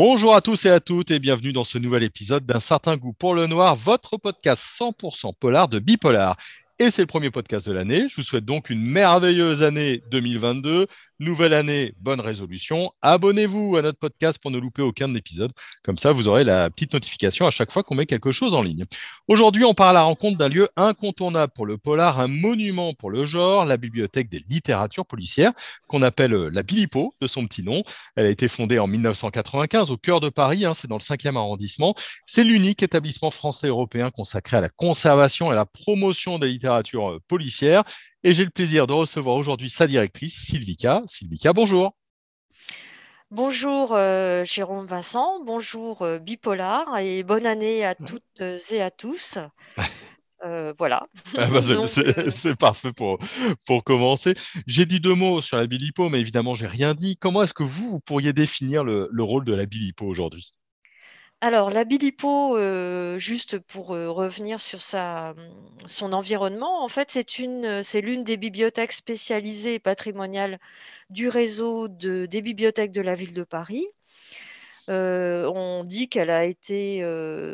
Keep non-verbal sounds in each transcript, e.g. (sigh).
Bonjour à tous et à toutes et bienvenue dans ce nouvel épisode d'un certain goût pour le noir, votre podcast 100% polar de Bipolar. Et c'est le premier podcast de l'année. Je vous souhaite donc une merveilleuse année 2022. Nouvelle année, bonne résolution. Abonnez-vous à notre podcast pour ne louper aucun épisode. Comme ça, vous aurez la petite notification à chaque fois qu'on met quelque chose en ligne. Aujourd'hui, on part à la rencontre d'un lieu incontournable pour le polar, un monument pour le genre, la bibliothèque des littératures policières, qu'on appelle euh, la Bilipo de son petit nom. Elle a été fondée en 1995 au cœur de Paris, hein, c'est dans le 5e arrondissement. C'est l'unique établissement français européen consacré à la conservation et à la promotion des littératures euh, policières. Et j'ai le plaisir de recevoir aujourd'hui sa directrice, Sylvika. Sylvika, bonjour. Bonjour euh, Jérôme Vincent, bonjour euh, Bipolar et bonne année à toutes et à tous. (laughs) Euh, voilà. Ah bah, c'est parfait pour, pour commencer. J'ai dit deux mots sur la Bilipo, mais évidemment, j'ai rien dit. Comment est-ce que vous, vous pourriez définir le, le rôle de la Bilipo aujourd'hui? Alors, la Bilipo, euh, juste pour euh, revenir sur sa, son environnement, en fait, c'est une, c'est l'une des bibliothèques spécialisées et patrimoniales du réseau de, des bibliothèques de la ville de Paris. Euh, on dit qu'elle a été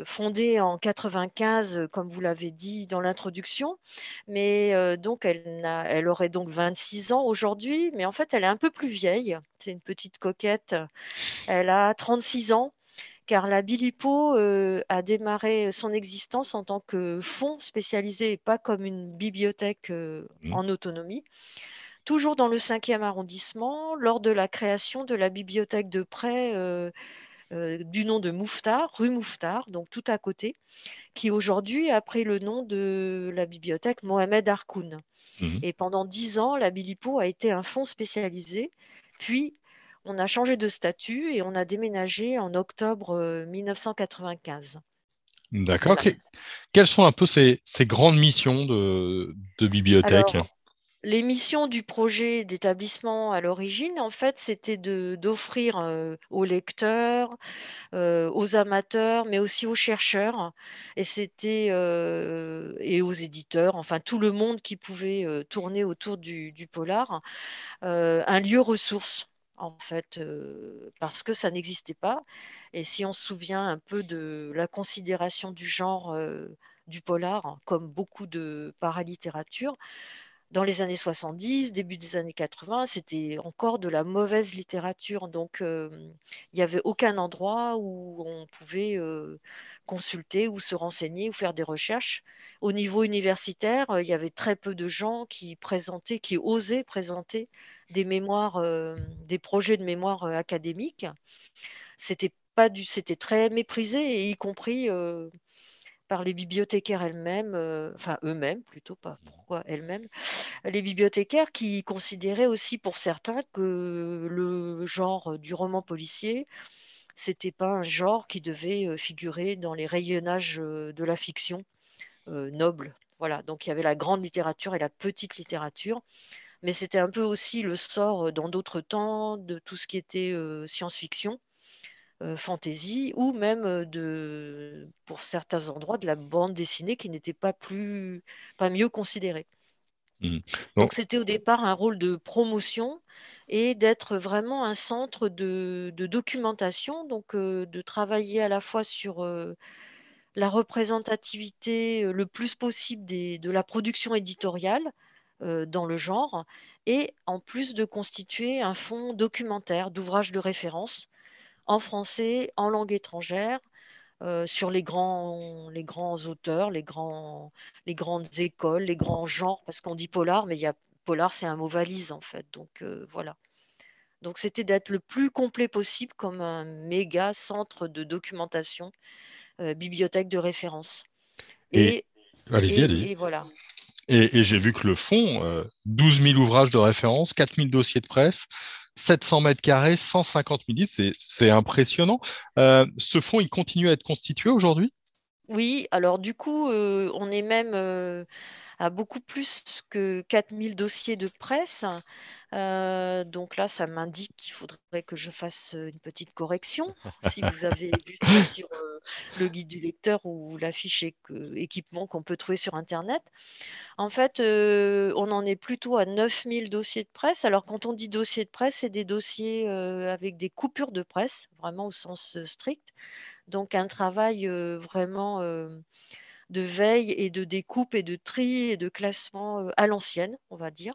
fondée en 95, comme vous l'avez dit dans l'introduction, mais donc elle, elle aurait donc 26 ans aujourd'hui, mais en fait elle est un peu plus vieille. C'est une petite coquette. Elle a 36 ans car la Bilipo euh, a démarré son existence en tant que fonds spécialisé et pas comme une bibliothèque euh, mmh. en autonomie. Toujours dans le 5e arrondissement, lors de la création de la bibliothèque de prêt euh, du nom de Mouffetard, rue Mouffetard, donc tout à côté, qui aujourd'hui a pris le nom de la bibliothèque Mohamed Harkoun. Mmh. Et pendant dix ans, la Bilipo a été un fonds spécialisé, puis on a changé de statut et on a déménagé en octobre 1995. Euh, D'accord. Quelles sont un peu ces, grandes missions de, bibliothèque? Les missions du projet d'établissement à l'origine, en fait, c'était d'offrir euh, aux lecteurs, euh, aux amateurs, mais aussi aux chercheurs, et c'était et aux éditeurs, enfin tout le monde qui pouvait tourner autour du polar, un lieu ressource en fait, parce que ça n'existait pas. Et si on se souvient un peu de la considération du genre du polar, comme beaucoup de paralittérature, dans les années 70, début des années 80, c'était encore de la mauvaise littérature. Donc, il n'y avait aucun endroit où on pouvait consulter ou se renseigner ou faire des recherches. Au niveau universitaire, il y avait très peu de gens qui présentaient, qui osaient présenter des mémoires, euh, des projets de mémoire euh, académiques. C'était pas du, c'était très méprisé, et y compris euh, par les bibliothécaires elles-mêmes, enfin eux-mêmes plutôt, pas pourquoi elles-mêmes, les bibliothécaires qui considéraient aussi pour certains que le genre du roman policier, c'était pas un genre qui devait figurer dans les rayonnages de la fiction noble. Voilà, donc il y avait la grande littérature et la petite littérature mais c'était un peu aussi le sort dans d'autres temps de tout ce qui était science-fiction, fantasy, ou même de, pour certains endroits, de la bande dessinée qui n'était pas plus, pas mieux considérée. Mmh. Donc c'était au départ un rôle de promotion et d'être vraiment un centre de, documentation, donc de travailler à la fois sur la représentativité le plus possible de la production éditoriale, dans le genre, et en plus de constituer un fonds documentaire d'ouvrages de référence en français, en langue étrangère, sur les grands, les grands auteurs, les, grands, les grandes écoles, les grands genres, parce qu'on dit polar, mais il y a, polar, c'est un mot valise en fait. Donc voilà. Donc c'était d'être le plus complet possible comme un méga centre de documentation, bibliothèque de référence. Et, allez-y, allez-y. Et voilà. Et, j'ai vu que le fonds, 12 000 ouvrages de référence, 4 000 dossiers de presse, 700 mètres carrés, 150 000 c'est impressionnant. Euh, ce fonds, il continue à être constitué aujourd'hui? Oui, alors du coup, euh, on est même euh, a beaucoup plus que 4000 dossiers de presse. Euh, donc là, ça m'indique qu'il faudrait que je fasse une petite correction. si vous avez vu (laughs) sur le guide du lecteur ou la fiche équipement qu'on peut trouver sur Internet. En fait, on en est plutôt à 9000 dossiers de presse. Alors quand on dit dossier de presse, c'est des dossiers avec des coupures de presse, vraiment au sens strict. Donc un travail vraiment de veille et de découpe et de tri et de classement à l'ancienne, on va dire.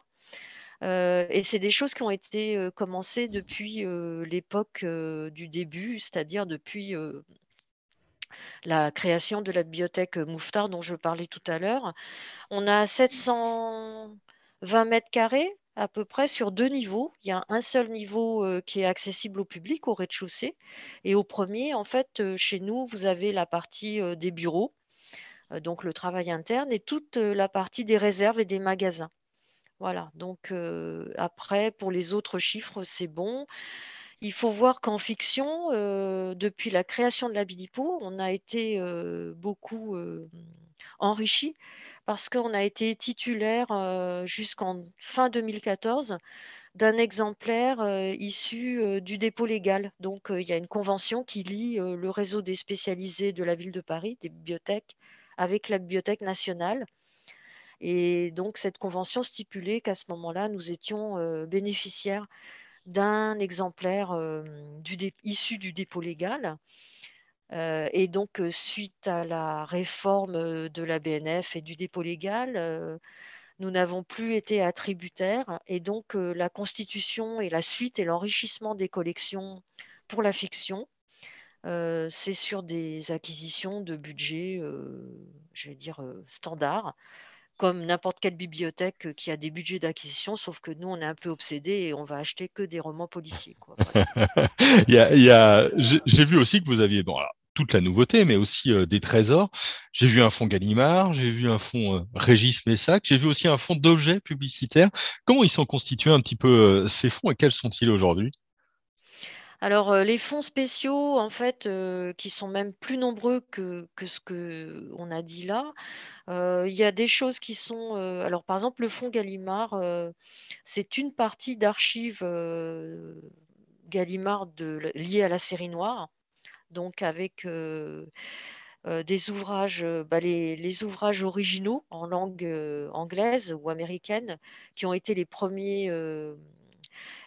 et c'est des choses qui ont été commencées depuis l'époque du début, c'est-à-dire depuis la création de la bibliothèque Mouffetard dont je parlais tout à l'heure. On a 720 mètres carrés à peu près sur deux niveaux. Il y a un seul niveau qui est accessible au public au rez-de-chaussée. Et au premier, en fait, chez nous, vous avez la partie des bureaux, donc le travail interne, et toute la partie des réserves et des magasins. Voilà, donc après, pour les autres chiffres, c'est bon. Il faut voir qu'en fiction, depuis la création de la Bilipo, on a été beaucoup enrichi parce qu'on a été titulaire jusqu'en fin 2014 d'un exemplaire issu du dépôt légal. Donc, il y a une convention qui lie le réseau des spécialisés de la ville de Paris, des bibliothèques, avec la Bibliothèque nationale. Et donc, cette convention stipulait qu'à ce moment-là, nous étions bénéficiaires d'un exemplaire issu du dépôt légal. et donc, suite à la réforme de la BNF et du dépôt légal, nous n'avons plus été attributaires. Et donc, la constitution et la suite et l'enrichissement des collections pour la fiction, c'est sur des acquisitions de budget, je vais dire, standard comme n'importe quelle bibliothèque qui a des budgets d'acquisition, sauf que nous, on est un peu obsédés et on va acheter que des romans policiers. J'ai vu aussi que vous aviez bon, toute la nouveauté, mais aussi des trésors. J'ai vu un fonds Gallimard, j'ai vu un fonds Régis Messac, j'ai vu aussi un fonds d'objets publicitaires. Comment ils sont constitués un petit peu ces fonds et quels sont-ils aujourd'hui? Alors, les fonds spéciaux, en fait, qui sont même plus nombreux que, que ce qu'on a dit là, il y a des choses qui sont. alors, par exemple, le fonds Gallimard, c'est une partie d'archives Gallimard de, liées à la série noire, donc avec. des ouvrages, bah, les, ouvrages originaux en langue anglaise ou américaine, qui ont été les premiers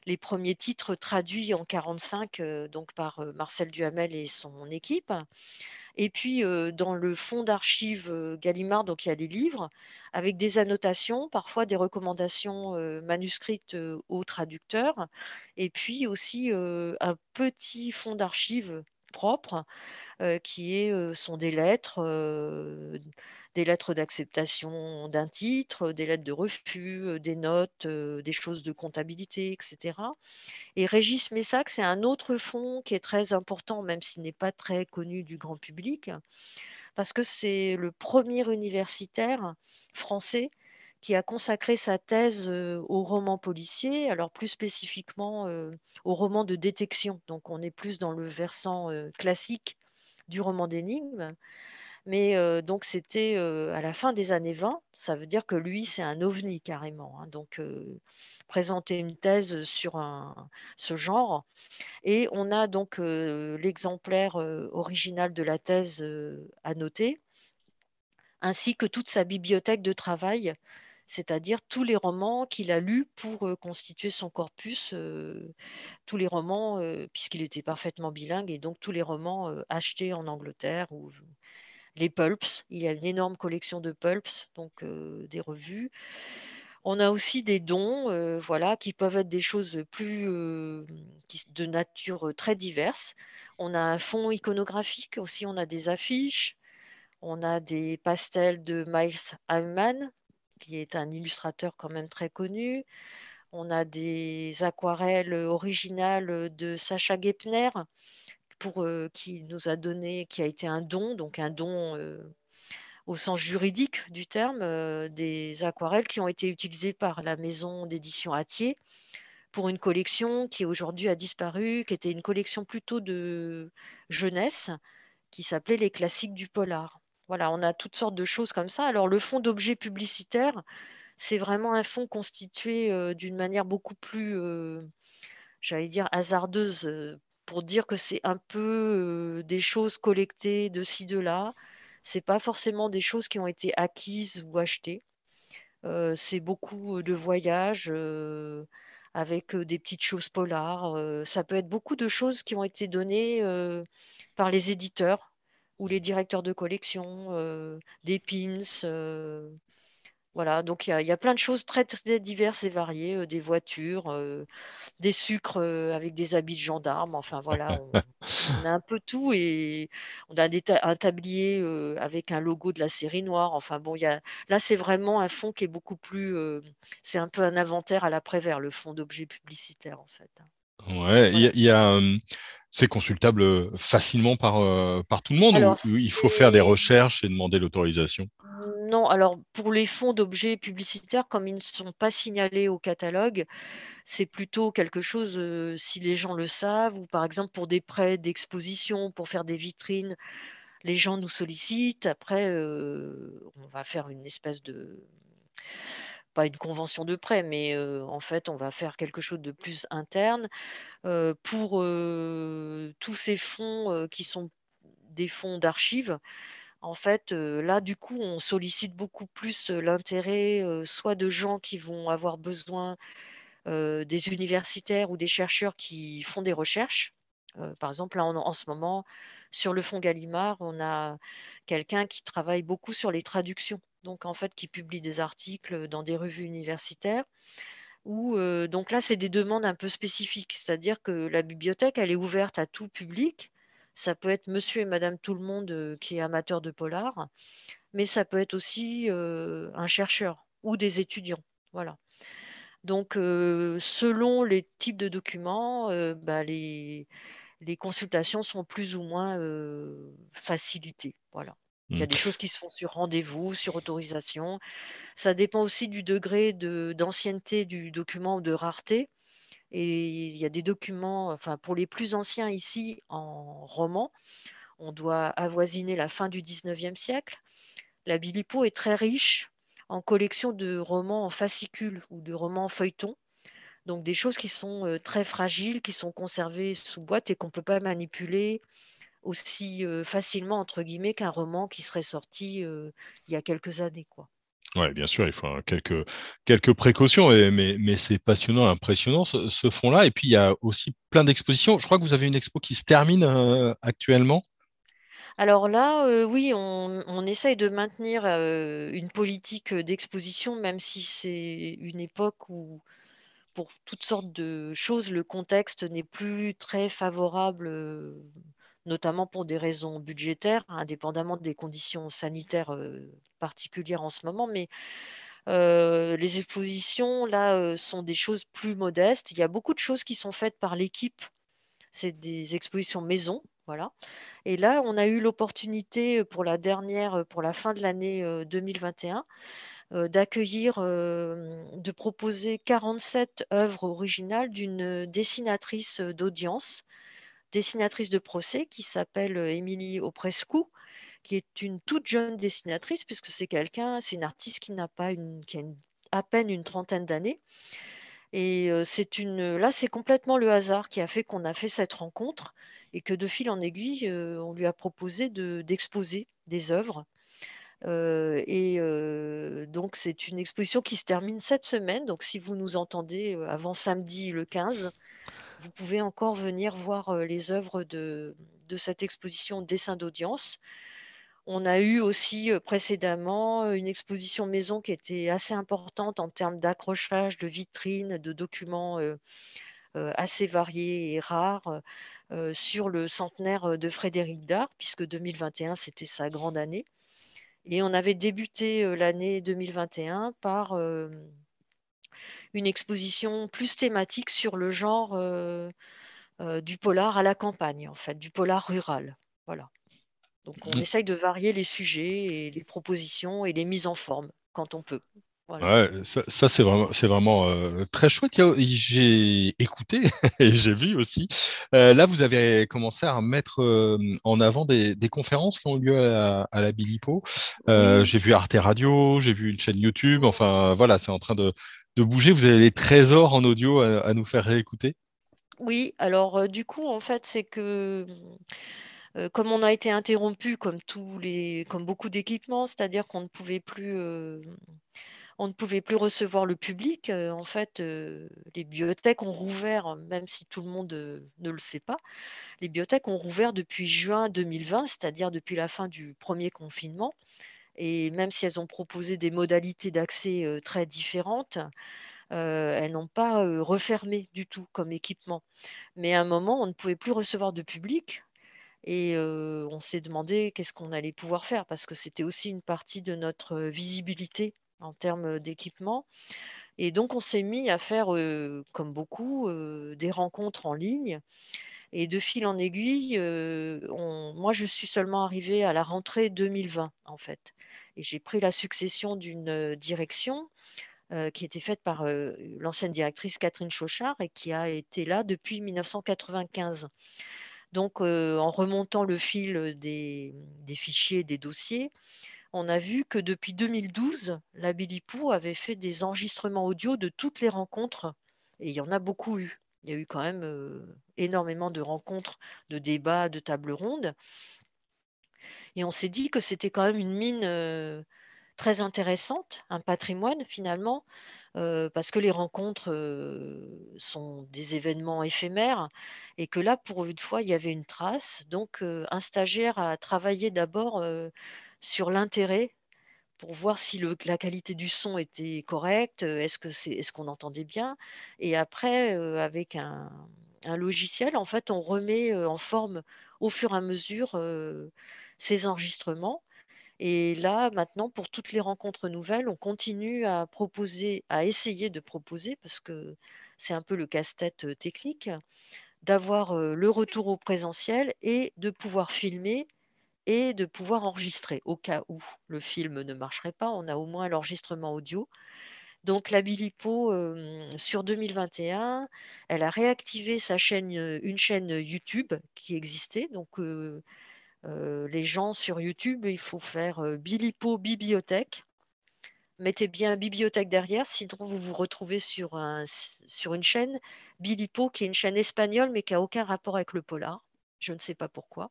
les premiers titres traduits en 45 euh, donc par euh, Marcel Duhamel et son équipe. Et puis euh, dans le fonds d'archives Gallimard, donc il y a des livres avec des annotations, parfois des recommandations manuscrites aux traducteurs, et puis aussi un petit fonds d'archives propre qui sont des lettres des lettres d'acceptation d'un titre, des lettres de refus, des notes, des choses de comptabilité, etc. Et Régis Messac, c'est un autre fonds qui est très important, même s'il n'est pas très connu du grand public, parce que c'est le premier universitaire français qui a consacré sa thèse au roman policier, alors plus spécifiquement au roman de détection. Donc on est plus dans le versant classique du roman d'énigmes. Mais donc c'était à la fin des années 20, ça veut dire que lui, c'est un ovni carrément. Hein. donc présenter une thèse sur ce genre. Et on a donc l'exemplaire original de la thèse à noter, ainsi que toute sa bibliothèque de travail, c'est-à-dire tous les romans qu'il a lus pour constituer son corpus, tous les romans, puisqu'il était parfaitement bilingue, et donc tous les romans achetés en Angleterre ou les pulps. Il y a une énorme collection de pulps, donc euh, des revues. On a aussi des dons, euh, voilà, qui peuvent être des choses plus euh, de nature très diverse. On a un fond iconographique aussi, on a des affiches, on a des pastels de Miles Hyman, qui est un illustrateur quand même très connu. On a des aquarelles originales de Sacha Gepner, pour, qui nous a donné, qui a été un don, donc un don au sens juridique du terme, des aquarelles qui ont été utilisées par la maison d'édition Atier pour une collection qui aujourd'hui a disparu, qui était une collection plutôt de jeunesse, qui s'appelait Les classiques du polar. Voilà, on a toutes sortes de choses comme ça. Alors le fonds d'objets publicitaires, c'est vraiment un fonds constitué d'une manière beaucoup plus, j'allais dire, hasardeuse, pour dire que c'est un peu des choses collectées de ci, de là. C'est pas forcément des choses qui ont été acquises ou achetées. c'est beaucoup de voyages avec des petites choses polars. ça peut être beaucoup de choses qui ont été données par les éditeurs ou les directeurs de collection, des pins. Voilà, donc il y, a plein de choses très, très diverses et variées, des voitures, des sucres avec des habits de gendarmes. Enfin voilà, (laughs) on, a un peu tout et on a un tablier avec un logo de la série noire. Enfin bon, y a, là c'est vraiment un fond qui est beaucoup plus, c'est un peu un inventaire à l'après-vert, le fond d'objets publicitaires en fait. Ouais, il y a, c'est consultable facilement par, par tout le monde ou il faut faire des recherches et demander l'autorisation? Non, alors pour les fonds d'objets publicitaires, comme ils ne sont pas signalés au catalogue, c'est plutôt quelque chose, si les gens le savent, ou par exemple pour des prêts d'exposition, pour faire des vitrines, les gens nous sollicitent. Après, on va faire une espèce de pas une convention de prêt, mais en fait, on va faire quelque chose de plus interne. pour tous ces fonds qui sont des fonds d'archives, en fait, là, du coup, on sollicite beaucoup plus l'intérêt soit de gens qui vont avoir besoin des universitaires ou des chercheurs qui font des recherches. par exemple, là, en ce moment, sur le fonds Gallimard, on a quelqu'un qui travaille beaucoup sur les traductions donc en fait qui publie des articles dans des revues universitaires. Où, donc là, c'est des demandes un peu spécifiques, c'est-à-dire que la bibliothèque, elle est ouverte à tout public. Ça peut être monsieur et madame tout le monde qui est amateur de polar, mais ça peut être aussi un chercheur ou des étudiants. Voilà. Donc, selon les types de documents, bah, les, les, consultations sont plus ou moins facilitées. Voilà. Il y a mmh. des choses qui se font sur rendez-vous, sur autorisation. Ça dépend aussi du degré d'ancienneté du document ou de rareté. Et il y a des documents, enfin pour les plus anciens ici en roman, on doit avoisiner la fin du 19e siècle. La Bilipo est très riche en collection de romans en fascicules ou de romans en feuilleton. Donc des choses qui sont euh, très fragiles, qui sont conservées sous boîte et qu'on ne peut pas manipuler, aussi facilement, entre guillemets, qu'un roman qui serait sorti il y a quelques années. Quoi. Oui, bien sûr, il faut quelques, quelques précautions, mais, mais c'est passionnant, impressionnant ce, ce fond-là. Et puis, il y a aussi plein d'expositions. Je crois que vous avez une expo qui se termine actuellement. Alors là, oui, on, on, essaye de maintenir une politique d'exposition, même si c'est une époque où, pour toutes sortes de choses, le contexte n'est plus très favorable notamment pour des raisons budgétaires, indépendamment des conditions sanitaires particulières en ce moment. Mais les expositions, là, sont des choses plus modestes. Il y a beaucoup de choses qui sont faites par l'équipe. C'est des expositions maison, voilà. Et là, on a eu l'opportunité pour la dernière, pour la fin de l'année 2021, d'accueillir, de proposer 47 œuvres originales d'une dessinatrice d'audience dessinatrice de procès qui s'appelle Émilie Oprescu, qui est une toute jeune dessinatrice, puisque c'est quelqu'un, c'est une artiste qui n'a pas une, qui a à peine une trentaine d'années. Et c'est une, là, c'est complètement le hasard qui a fait qu'on a fait cette rencontre et que de fil en aiguille, on lui a proposé de, d'exposer des œuvres. et donc, c'est une exposition qui se termine cette semaine. Donc, si vous nous entendez avant samedi le 15, vous pouvez encore venir voir les œuvres de, cette exposition Dessin d'audience. On a eu aussi précédemment une exposition maison qui était assez importante en termes d'accrochage, de vitrines, de documents assez variés et rares sur le centenaire de Frédéric Dard, puisque 2021, c'était sa grande année. Et on avait débuté l'année 2021 par une exposition plus thématique sur le genre euh, euh, du polar à la campagne, en fait, du polar rural. Voilà. Donc on mmh. essaye de varier les sujets et les propositions et les mises en forme quand on peut. Ouais, ça, c'est vraiment, c'est vraiment euh, très chouette. J'ai écouté (laughs) et j'ai vu aussi. Euh, là, vous avez commencé à mettre euh, en avant des, conférences qui ont eu lieu à, la Bilipo. J'ai vu Arte Radio, j'ai vu une chaîne YouTube. Enfin, voilà, c'est en train de, bouger. Vous avez des trésors en audio à, nous faire réécouter? Oui, alors du coup, en fait, c'est que comme on a été interrompu comme tous les, comme beaucoup d'équipements, c'est-à-dire qu'on ne pouvait plus on ne pouvait plus recevoir le public. Euh, en fait, euh, les bibliothèques ont rouvert, même si tout le monde euh, ne le sait pas. Les bibliothèques ont rouvert depuis juin 2020, c'est-à-dire depuis la fin du premier confinement. Et même si elles ont proposé des modalités d'accès très différentes, elles n'ont pas refermé du tout comme équipement. Mais à un moment, on ne pouvait plus recevoir de public. Et on s'est demandé qu'est-ce qu'on allait pouvoir faire, parce que c'était aussi une partie de notre visibilité en termes d'équipement. Et donc, on s'est mis à faire, comme beaucoup, des rencontres en ligne. Et de fil en aiguille, moi, je suis seulement arrivée à la rentrée 2020, en fait. Et j'ai pris la succession d'une direction qui était faite par l'ancienne directrice Catherine Chauchard et qui a été là depuis 1995. Donc, en remontant le fil des, des fichiers, des dossiers, on a vu que depuis 2012, la Bilipou avait fait des enregistrements audio de toutes les rencontres, et il y en a beaucoup eu. Il y a eu quand même euh, énormément de rencontres, de débats, de tables rondes. Et on s'est dit que c'était quand même une mine euh, très intéressante, un patrimoine finalement, euh, parce que les rencontres sont des événements éphémères et que là, pour une fois, il y avait une trace. Donc, un stagiaire a travaillé d'abord sur l'intérêt pour voir si la qualité du son était correcte, est-ce est-ce qu'on entendait bien? Et après, avec un, logiciel, en fait, on remet en forme au fur et à mesure ces enregistrements. Et là, maintenant, pour toutes les rencontres nouvelles, on continue à proposer, à essayer de proposer, parce que c'est un peu le casse-tête technique, d'avoir le retour au présentiel et de pouvoir filmer et de pouvoir enregistrer au cas où le film ne marcherait pas. On a au moins l'enregistrement audio. Donc la Bilipo, sur 2021, elle a réactivé sa chaîne, une chaîne YouTube qui existait. Donc les gens sur YouTube, il faut faire Bilipo Bibliothèque. Mettez bien bibliothèque derrière, sinon vous vous retrouvez sur, un, sur une chaîne Bilipo qui est une chaîne espagnole mais qui n'a aucun rapport avec le polar. Je ne sais pas pourquoi.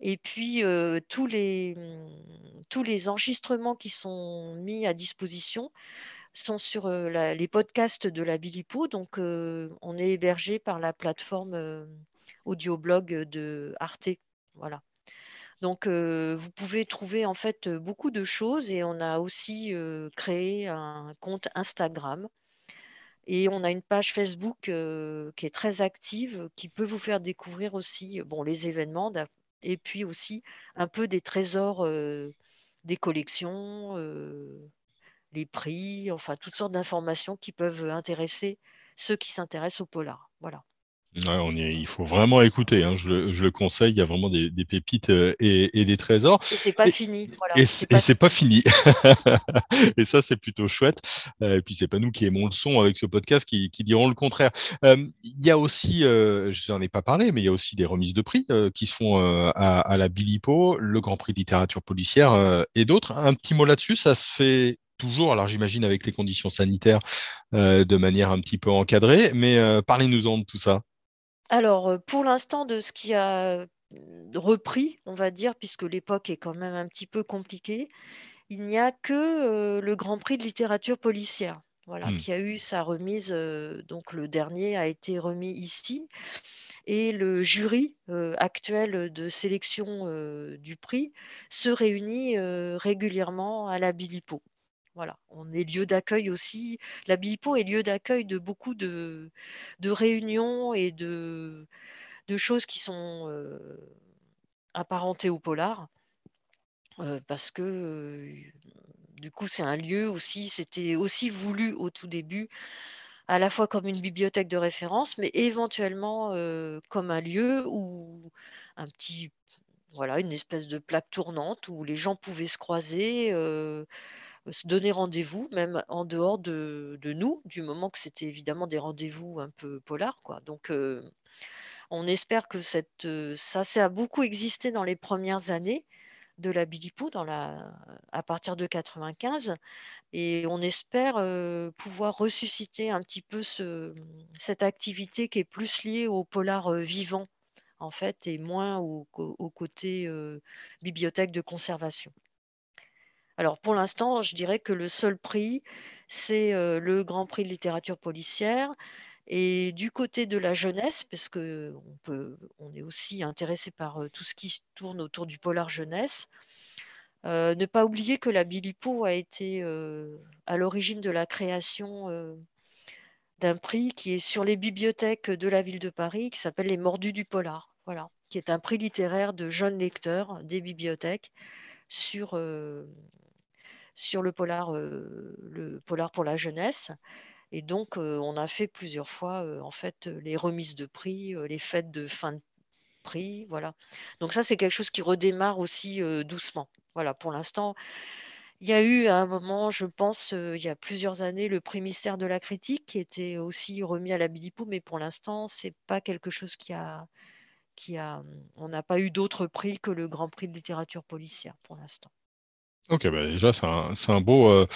Et puis, tous, les, mmh, tous les enregistrements qui sont mis à disposition sont sur les podcasts de la Bilipo. Donc, on est hébergé par la plateforme audioblog de Arte. Voilà. Donc, vous pouvez trouver en fait beaucoup de choses et on a aussi créé un compte Instagram. Et on a une page Facebook qui est très active, qui peut vous faire découvrir aussi bon, les événements et puis aussi un peu des trésors des collections, les prix, enfin toutes sortes d'informations qui peuvent intéresser ceux qui s'intéressent au polar. Voilà on il faut vraiment écouter, hein, je, le, conseille, il y a vraiment des, pépites euh, et, des trésors. Et c'est pas fini. Et c'est pas, fini. (laughs) et ça, c'est plutôt chouette. Euh, et puis, c'est pas nous qui aimons le son avec ce podcast qui, diront le contraire. Euh, il y a aussi, je n'en ai pas parlé, mais il y a aussi des remises de prix qui se font à, à, la Bilipo, le Grand Prix de littérature policière et d'autres. Un petit mot là-dessus, ça se fait toujours, alors j'imagine avec les conditions sanitaires de manière un petit peu encadrée, mais parlez-nous-en de tout ça. Alors, pour l'instant, de ce qui a repris, on va dire, puisque l'époque est quand même un petit peu compliquée, il n'y a que le Grand Prix de littérature policière, voilà, mmh. qui a eu sa remise. donc, le dernier a été remis ici. Et le jury actuel de sélection du prix se réunit régulièrement à la Bilipo. Voilà, on est lieu d'accueil aussi. La Bilipo est lieu d'accueil de beaucoup de, réunions et de, choses qui sont apparentées au polar. parce que du coup, c'est un lieu aussi, c'était aussi voulu au tout début, à la fois comme une bibliothèque de référence, mais éventuellement comme un lieu où un petit, voilà, une espèce de plaque tournante où les gens pouvaient se croiser se donner rendez-vous, même en dehors de, nous, du moment que c'était évidemment des rendez-vous un peu polars. Quoi. Donc, on espère que cette, ça, ça a beaucoup existé dans les premières années de la Bilipo dans la, à partir de 95 et on espère pouvoir ressusciter un petit peu ce, cette activité qui est plus liée au polar vivant en fait et moins au, côté bibliothèque de conservation. Alors pour l'instant, je dirais que le seul prix, c'est le Grand Prix de littérature policière. Et du côté de la jeunesse, parce qu'on on est aussi intéressé par tout ce qui tourne autour du polar jeunesse, ne pas oublier que la Bilipo a été à l'origine de la création d'un prix qui est sur les bibliothèques de la ville de Paris, qui s'appelle Les Mordus du Polar, qui est un prix littéraire de jeunes lecteurs des bibliothèques sur, sur le polar, le polar pour la jeunesse. Et donc, on a fait plusieurs fois, en fait, les remises de prix, les fêtes de fin de prix, voilà. Donc ça, c'est quelque chose qui redémarre aussi doucement. Voilà, pour l'instant, il y a eu à un moment, je pense, il y a plusieurs années, le prix mystère de la critique qui était aussi remis à la Bilipo, mais pour l'instant, c'est pas quelque chose qui a, qui a, on n'a pas eu d'autre prix que le Grand Prix de littérature policière pour l'instant. Ok, bah déjà, c'est un, beau.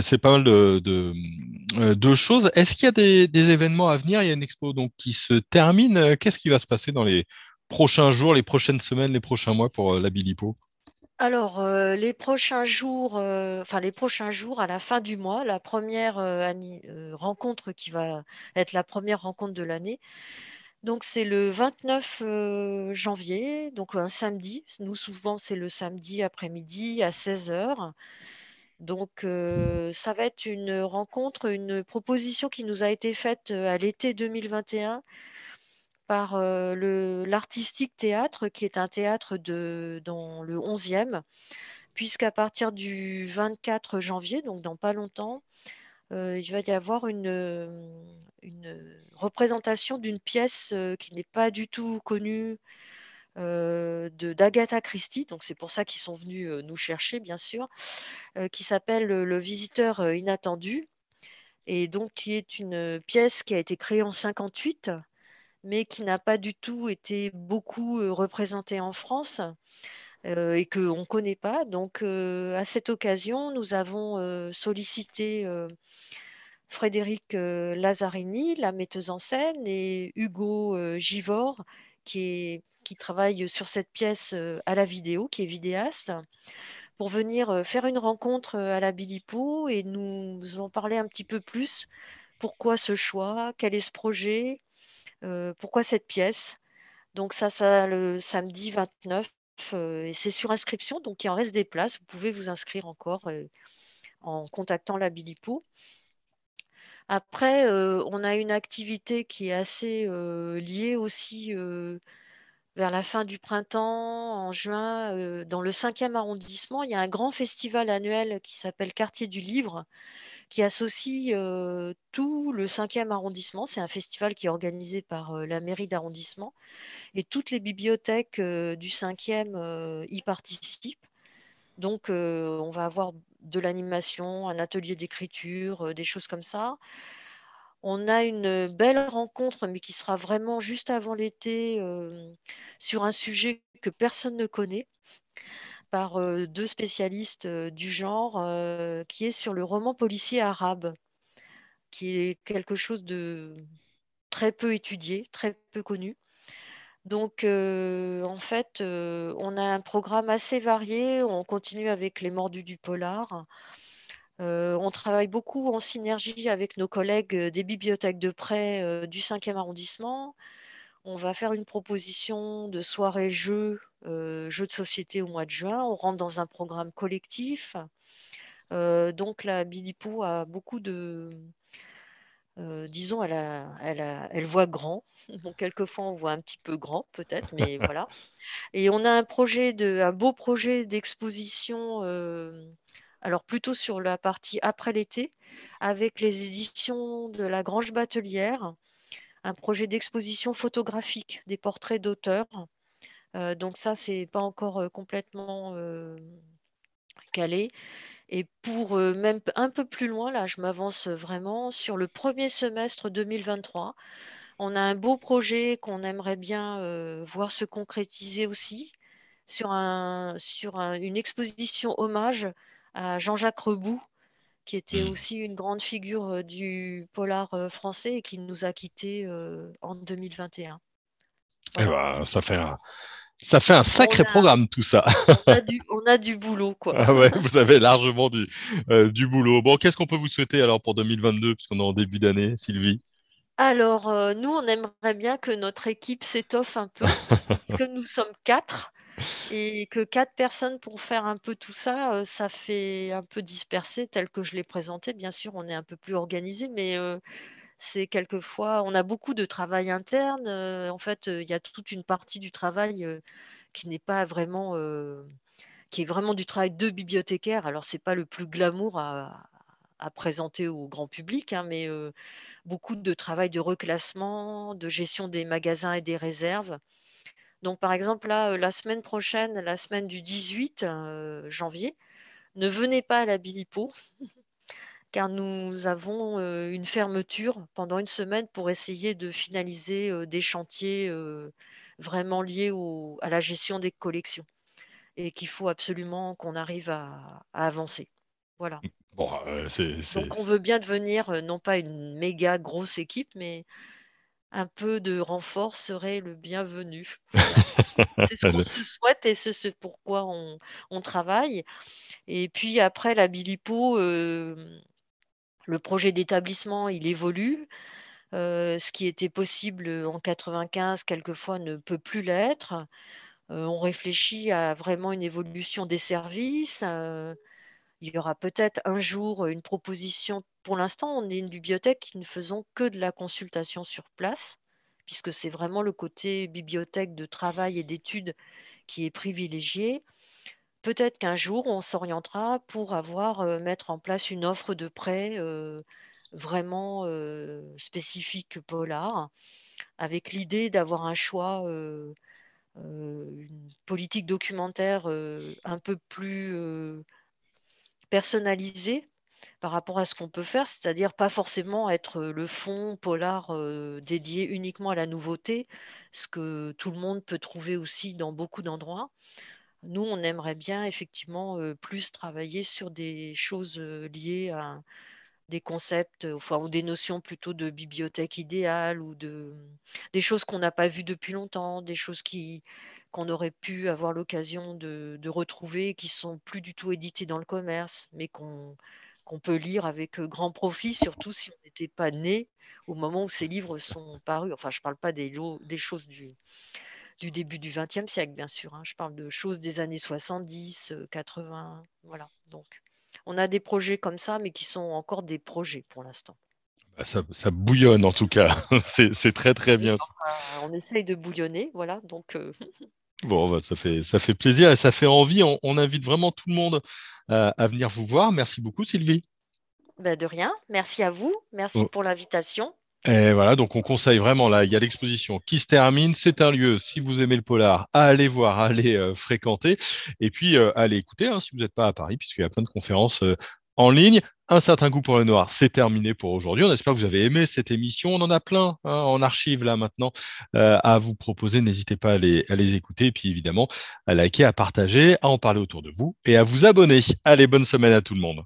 c'est pas mal de, de, choses. Est-ce qu'il y a des, événements à venir? Il y a une expo donc, qui se termine. Qu'est-ce qui va se passer dans les prochains jours, les prochaines semaines, les prochains mois pour la Bilipo alors, les prochains jours, enfin les prochains jours, à la fin du mois, la première rencontre qui va être la première rencontre de l'année. Donc, c'est le 29 janvier, donc un samedi. Nous, souvent, c'est le samedi après-midi à 16 h Donc, ça va être une rencontre, une proposition qui nous a été faite à l'été 2021 par l'Artistique Théâtre, qui est un théâtre dans le 11e, puisqu'à partir du 24 janvier, donc dans pas longtemps, il va y avoir une, une représentation d'une pièce qui n'est pas du tout connue d'Agatha Christie, donc c'est pour ça qu'ils sont venus nous chercher, bien sûr, qui s'appelle Le visiteur inattendu, et donc qui est une pièce qui a été créée en 58 mais qui n'a pas du tout été beaucoup représenté en France et qu'on ne connaît pas. Donc, à cette occasion, nous avons sollicité Frédéric Lazzarini, la metteuse en scène, et Hugo Givor, qui, travaille sur cette pièce à la vidéo, qui est vidéaste, pour venir faire une rencontre à la Bilipo et nous en parler un petit peu plus. Pourquoi ce choix? Quel est ce projet? Pourquoi cette pièce? Donc ça, ça le samedi 29 et c'est sur inscription, donc il en reste des places. Vous pouvez vous inscrire encore en contactant la Bilipo. Après, on a une activité qui est assez liée aussi vers la fin du printemps, en juin, dans le 5e arrondissement. Il y a un grand festival annuel qui s'appelle Quartier du Livre, qui associe tout le 5e arrondissement. C'est un festival qui est organisé par la mairie d'arrondissement et toutes les bibliothèques du 5e y participent. Donc, on va avoir de l'animation, un atelier d'écriture, des choses comme ça. On a une belle rencontre, mais qui sera vraiment juste avant l'été, sur un sujet que personne ne connaît par deux spécialistes du genre, qui est sur le roman policier arabe, qui est quelque chose de très peu étudié, très peu connu. Donc, en fait, on a un programme assez varié. On continue avec les mordus du polar. on travaille beaucoup en synergie avec nos collègues des bibliothèques de prêt du 5e arrondissement. On va faire une proposition de soirée-jeu, euh, jeu de société au mois de juin. On rentre dans un programme collectif. Euh, donc la Bilipo a beaucoup de... Euh, disons, elle, elle, voit grand. (laughs) Donc, quelquefois, on voit un petit peu grand, peut-être, mais (laughs) voilà. Et on a un projet, de, un beau projet d'exposition, alors plutôt sur la partie après l'été, avec les éditions de la Grange Batelière, un projet d'exposition photographique des portraits d'auteurs. Euh, donc ça, c'est pas encore euh, complètement euh, calé. Et pour même un peu plus loin, là, je m'avance vraiment sur le premier semestre 2023. On a un beau projet qu'on aimerait bien voir se concrétiser aussi sur, un, sur une exposition hommage à Jean-Jacques Rebout, qui était mmh. aussi une grande figure du polar français et qui nous a quittés en 2021. Eh ben, ça fait un, ça fait un sacré programme tout ça. (laughs) On a du, boulot quoi. Ah ouais, vous avez largement du, euh, du boulot. Bon, qu'est-ce qu'on peut vous souhaiter alors pour 2022 puisqu'on est en début d'année, Sylvie? Alors, euh, nous, on aimerait bien que notre équipe s'étoffe un peu parce que nous sommes quatre et que quatre personnes pour faire un peu tout ça, euh, ça fait un peu dispersé tel que je l'ai présenté. Bien sûr, on est un peu plus organisé, mais c'est quelquefois, on a beaucoup de travail interne. Euh, en fait, il y a toute une partie du travail euh, qui n'est pas vraiment, qui est vraiment du travail de bibliothécaire. Alors, c'est pas le plus glamour à, présenter au grand public, hein, mais beaucoup de travail de reclassement, de gestion des magasins et des réserves. Donc, par exemple, là, la semaine prochaine, la semaine du 18 janvier, ne venez pas à la Bilipo (laughs) car nous avons une fermeture pendant une semaine pour essayer de finaliser des chantiers vraiment liés à la gestion des collections et qu'il faut absolument qu'on arrive à, avancer. Voilà. Bon, Donc on veut bien devenir non pas une méga grosse équipe, mais un peu de renfort serait le bienvenu. c'est ce (laughs) qu'on se souhaite et c'est ce pourquoi on, on, travaille. Et puis après, la Bilipo, le projet d'établissement, il évolue. Euh, ce qui était possible en 95, quelquefois, ne peut plus l'être. Euh, on réfléchit à vraiment une évolution des services. Euh, il y aura peut-être un jour une proposition. Pour l'instant, on est une bibliothèque qui ne faisons que de la consultation sur place, puisque c'est vraiment le côté bibliothèque de travail et d'études qui est privilégié. Peut-être qu'un jour, on s'orientera pour avoir, mettre en place une offre de prêt vraiment spécifique polar, avec l'idée d'avoir un choix, une politique documentaire un peu plus personnalisée par rapport à ce qu'on peut faire, c'est-à-dire pas forcément être le fond polar dédié uniquement à la nouveauté, ce que tout le monde peut trouver aussi dans beaucoup d'endroits. Nous, on aimerait bien effectivement plus travailler sur des choses liées à des concepts, enfin, ou des notions plutôt de bibliothèque idéale ou de des choses qu'on n'a pas vues depuis longtemps, des choses qui qu'on aurait pu avoir l'occasion de, retrouver, qui sont plus du tout éditées dans le commerce, mais qu'on peut lire avec grand profit, surtout si on n'était pas né au moment où ces livres sont parus. Enfin, je ne parle pas des, choses du, du début du XXe siècle, bien sûr. Hein. Je parle de choses des années 70, 80. Euh, voilà. Donc, on a des projets comme ça, mais qui sont encore des projets pour l'instant. Bah, ça, bouillonne en tout cas. (laughs) c'est très très bien. on essaye de bouillonner, voilà. Donc. Euh, (laughs) bon, bah, ça, fait, ça fait plaisir et ça fait envie. On, invite vraiment tout le monde euh, à venir vous voir. Merci beaucoup, Sylvie. Bah, de rien. Merci à vous. Merci oh. pour l'invitation. Et voilà, donc on conseille vraiment, là, il y a l'exposition qui se termine. C'est un lieu, si vous aimez le polar, à aller voir, à aller euh, fréquenter. Et puis, euh, à aller écouter, hein, si vous n'êtes pas à Paris, puisqu'il y a plein de conférences euh, en ligne. Un certain goût pour le noir, c'est terminé pour aujourd'hui. On espère que vous avez aimé cette émission. On en a plein hein, en archive là maintenant à vous proposer. N'hésitez pas à les, à les écouter. Et puis évidemment, à liker, à partager, à en parler autour de vous et à vous abonner. Allez, bonne semaine à tout le monde.